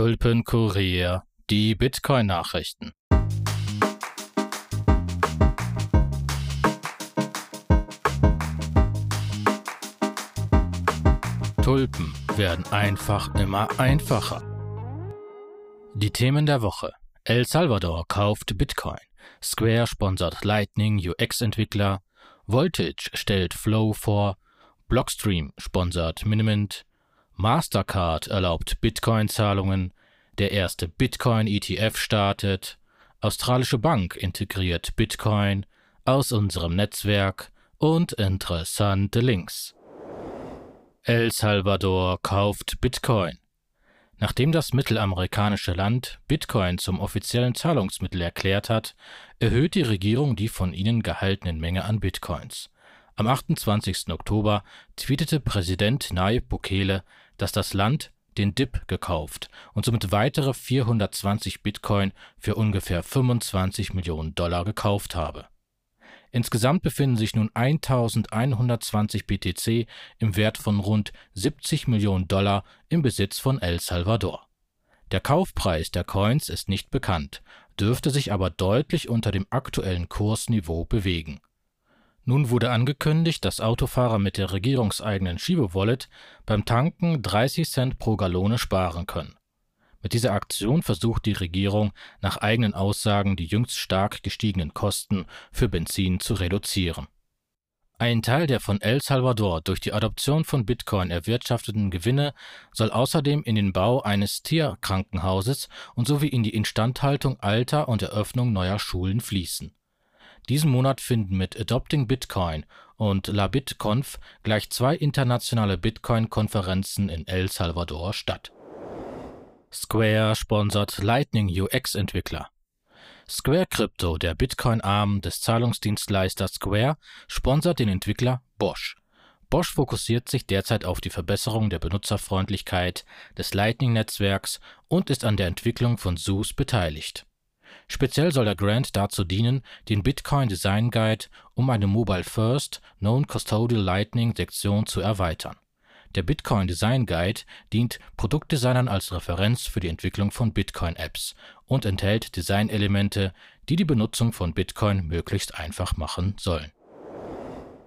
Tulpenkurier, die Bitcoin-Nachrichten. Tulpen werden einfach immer einfacher. Die Themen der Woche. El Salvador kauft Bitcoin. Square sponsert Lightning UX-Entwickler. Voltage stellt Flow vor. Blockstream sponsert Minimint. Mastercard erlaubt Bitcoin-Zahlungen. Der erste Bitcoin-ETF startet. Australische Bank integriert Bitcoin aus unserem Netzwerk und interessante Links. El Salvador kauft Bitcoin. Nachdem das mittelamerikanische Land Bitcoin zum offiziellen Zahlungsmittel erklärt hat, erhöht die Regierung die von ihnen gehaltenen Menge an Bitcoins. Am 28. Oktober tweetete Präsident Nayib Bukele, dass das Land den DIP gekauft und somit weitere 420 Bitcoin für ungefähr 25 Millionen Dollar gekauft habe Insgesamt befinden sich nun 1120 BTC im Wert von rund 70 Millionen Dollar im Besitz von El Salvador. Der Kaufpreis der Coins ist nicht bekannt, dürfte sich aber deutlich unter dem aktuellen Kursniveau bewegen. Nun wurde angekündigt, dass Autofahrer mit der regierungseigenen Schiebe-Wallet beim Tanken 30 Cent pro Gallone sparen können mit dieser Aktion versucht die Regierung nach eigenen Aussagen die jüngst stark gestiegenen Kosten für Benzin zu reduzieren. Ein Teil der von El Salvador durch die Adoption von Bitcoin erwirtschafteten Gewinne soll außerdem in den Bau eines Tierkrankenhauses und sowie in die Instandhaltung alter und Eröffnung neuer Schulen fließen. Diesen Monat finden mit Adopting Bitcoin und La BitConf gleich zwei internationale Bitcoin-Konferenzen in El Salvador statt Square sponsert Lightning UX-Entwickler. Square Crypto, der Bitcoin-Arm des Zahlungsdienstleisters Square, sponsert den Entwickler Bosch. Bosch fokussiert sich derzeit auf die Verbesserung der Benutzerfreundlichkeit des Lightning-Netzwerks und ist an der Entwicklung von SUS beteiligt. Speziell soll der Grant dazu dienen, den Bitcoin Design Guide um eine Mobile First Non-Custodial Lightning Sektion zu erweitern der Bitcoin Design Guide dient Produktdesignern als Referenz für die Entwicklung von Bitcoin-Apps und enthält Designelemente, die die Benutzung von Bitcoin möglichst einfach machen sollen.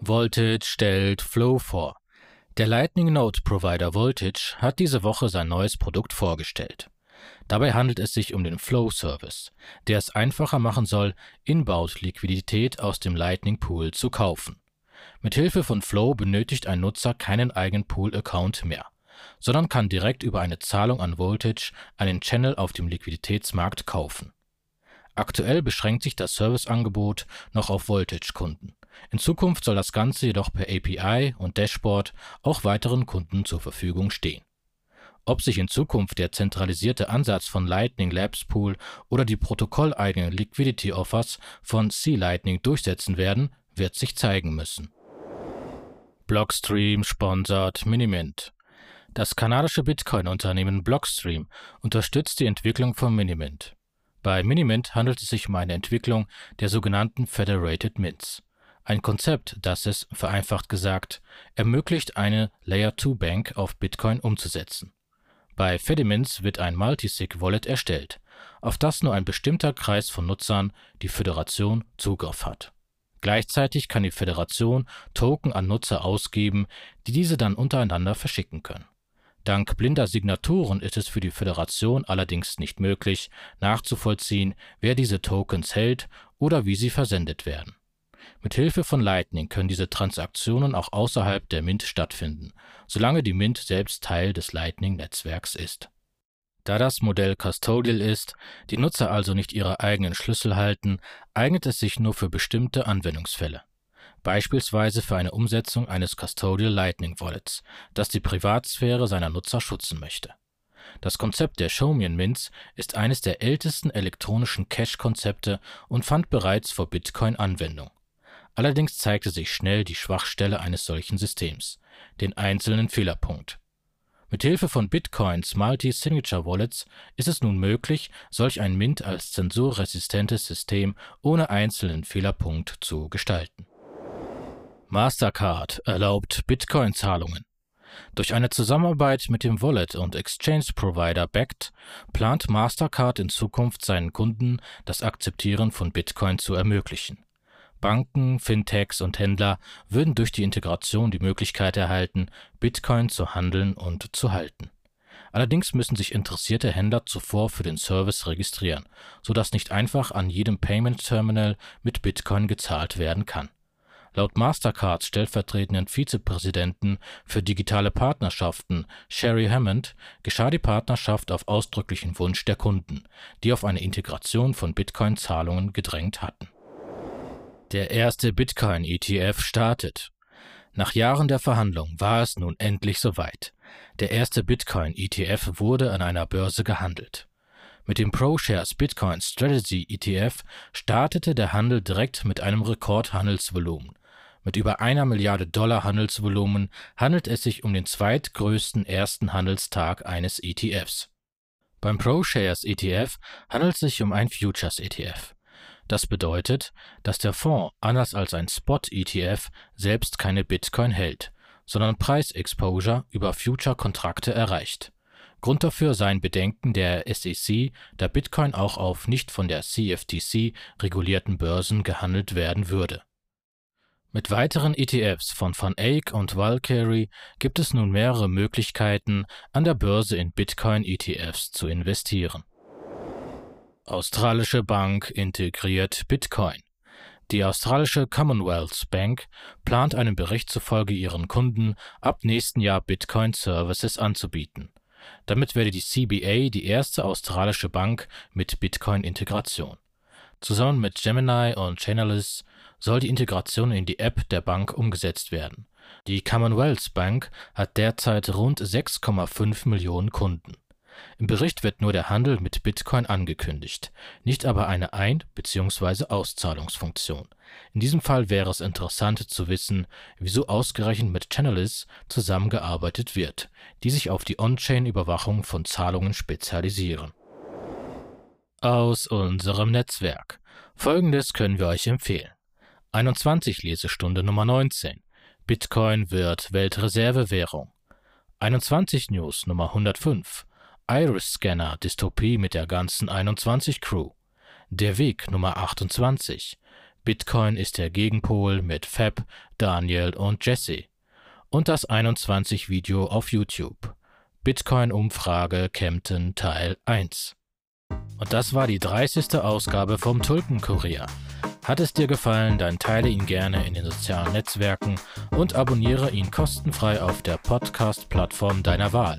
Voltage stellt Flow vor. Der Lightning Node Provider Voltage hat diese Woche sein neues Produkt vorgestellt. Dabei handelt es sich um den Flow Service, der es einfacher machen soll, Inbound-Liquidität aus dem Lightning Pool zu kaufen. Mit Hilfe von Flow benötigt ein Nutzer keinen eigenen Pool-Account mehr, sondern kann direkt über eine Zahlung an Voltage einen Channel auf dem Liquiditätsmarkt kaufen. Aktuell beschränkt sich das Serviceangebot noch auf Voltage-Kunden. In Zukunft soll das Ganze jedoch per API und Dashboard auch weiteren Kunden zur Verfügung stehen. Ob sich in Zukunft der zentralisierte Ansatz von Lightning Labs Pool oder die protokolleigenen Liquidity Offers von C-Lightning durchsetzen werden, wird sich zeigen müssen. Blockstream sponsert Minimint. Das kanadische Bitcoin-Unternehmen Blockstream unterstützt die Entwicklung von Minimint. Bei Minimint handelt es sich um eine Entwicklung der sogenannten Federated Mints. Ein Konzept, das es, vereinfacht gesagt, ermöglicht, eine Layer-2-Bank auf Bitcoin umzusetzen. Bei Fedimints wird ein Multisig-Wallet erstellt, auf das nur ein bestimmter Kreis von Nutzern, die Föderation, Zugriff hat Gleichzeitig kann die Föderation Token an Nutzer ausgeben, die diese dann untereinander verschicken können. Dank blinder Signaturen ist es für die Föderation allerdings nicht möglich, nachzuvollziehen, wer diese Tokens hält oder wie sie versendet werden. Mit Hilfe von Lightning können diese Transaktionen auch außerhalb der Mint stattfinden, solange die Mint selbst Teil des Lightning-Netzwerks ist da das Modell custodial ist, die Nutzer also nicht ihre eigenen Schlüssel halten, eignet es sich nur für bestimmte Anwendungsfälle. Beispielsweise für eine Umsetzung eines Custodial Lightning Wallets, das die Privatsphäre seiner Nutzer schützen möchte. Das Konzept der Chaumian Mints ist eines der ältesten elektronischen Cash-Konzepte und fand bereits vor Bitcoin Anwendung. Allerdings zeigte sich schnell die Schwachstelle eines solchen Systems, den einzelnen Fehlerpunkt. Mit Hilfe von Bitcoins Multi-Signature-Wallets ist es nun möglich, solch ein Mint als zensurresistentes System ohne einzelnen Fehlerpunkt zu gestalten. Mastercard erlaubt Bitcoin-Zahlungen. Durch eine Zusammenarbeit mit dem Wallet- und Exchange-Provider Bakkt plant Mastercard in Zukunft seinen Kunden das Akzeptieren von Bitcoin zu ermöglichen. Banken, Fintechs und Händler würden durch die Integration die Möglichkeit erhalten, Bitcoin zu handeln und zu halten. Allerdings müssen sich interessierte Händler zuvor für den Service registrieren, sodass nicht einfach an jedem Payment Terminal mit Bitcoin gezahlt werden kann. Laut Mastercards stellvertretenden Vizepräsidenten für digitale Partnerschaften Sherry Hammond geschah die Partnerschaft auf ausdrücklichen Wunsch der Kunden, die auf eine Integration von Bitcoin-Zahlungen gedrängt hatten. Der erste Bitcoin-ETF startet. Nach Jahren der Verhandlung war es nun endlich soweit. Der erste Bitcoin-ETF wurde an einer Börse gehandelt. Mit dem ProShares Bitcoin Strategy ETF startete der Handel direkt mit einem Rekordhandelsvolumen mit über einer Milliarde Dollar Handelsvolumen handelt es sich um den zweitgrößten ersten Handelstag eines ETFs. Beim ProShares ETF handelt es sich um ein Futures ETF. Das bedeutet, dass der Fonds anders als ein Spot-ETF selbst keine Bitcoin hält, sondern Preisexposure über Future-Kontrakte erreicht. Grund dafür seien Bedenken der SEC, da Bitcoin auch auf nicht von der CFTC regulierten Börsen gehandelt werden würde mit weiteren ETFs von Van Eyck und Valkyrie gibt es nun mehrere Möglichkeiten, an der Börse in Bitcoin-ETFs zu investieren. Australische Bank integriert Bitcoin. Die australische Commonwealth Bank plant einem Bericht zufolge ihren Kunden ab nächsten Jahr Bitcoin Services anzubieten. Damit werde die CBA die erste australische Bank mit Bitcoin-Integration. Zusammen mit Gemini und Chainalysis soll die Integration in die App der Bank umgesetzt werden. Die Commonwealth Bank hat derzeit rund 6,5 Millionen Kunden. Im Bericht wird nur der Handel mit Bitcoin angekündigt, nicht aber eine Ein- bzw. Auszahlungsfunktion. In diesem Fall wäre es interessant zu wissen, wieso ausgerechnet mit Chainalysis zusammengearbeitet wird, die sich auf die On-Chain-Überwachung von Zahlungen spezialisieren. Aus unserem Netzwerk. Folgendes können wir euch empfehlen. 21 Lesestunde Nummer 19. Bitcoin wird Weltreservewährung. 21 News Nummer 105. Iris Scanner Dystopie mit der ganzen 21 Crew. Der Weg Nummer 28. Bitcoin ist der Gegenpol mit Fab, Daniel und Jesse. Und das 21 Video auf YouTube. Bitcoin Umfrage Kempten Teil 1. Und das war die 30. Ausgabe vom Tulpenkurier. Hat es dir gefallen, dann teile ihn gerne in den sozialen Netzwerken und abonniere ihn kostenfrei auf der Podcast-Plattform deiner Wahl.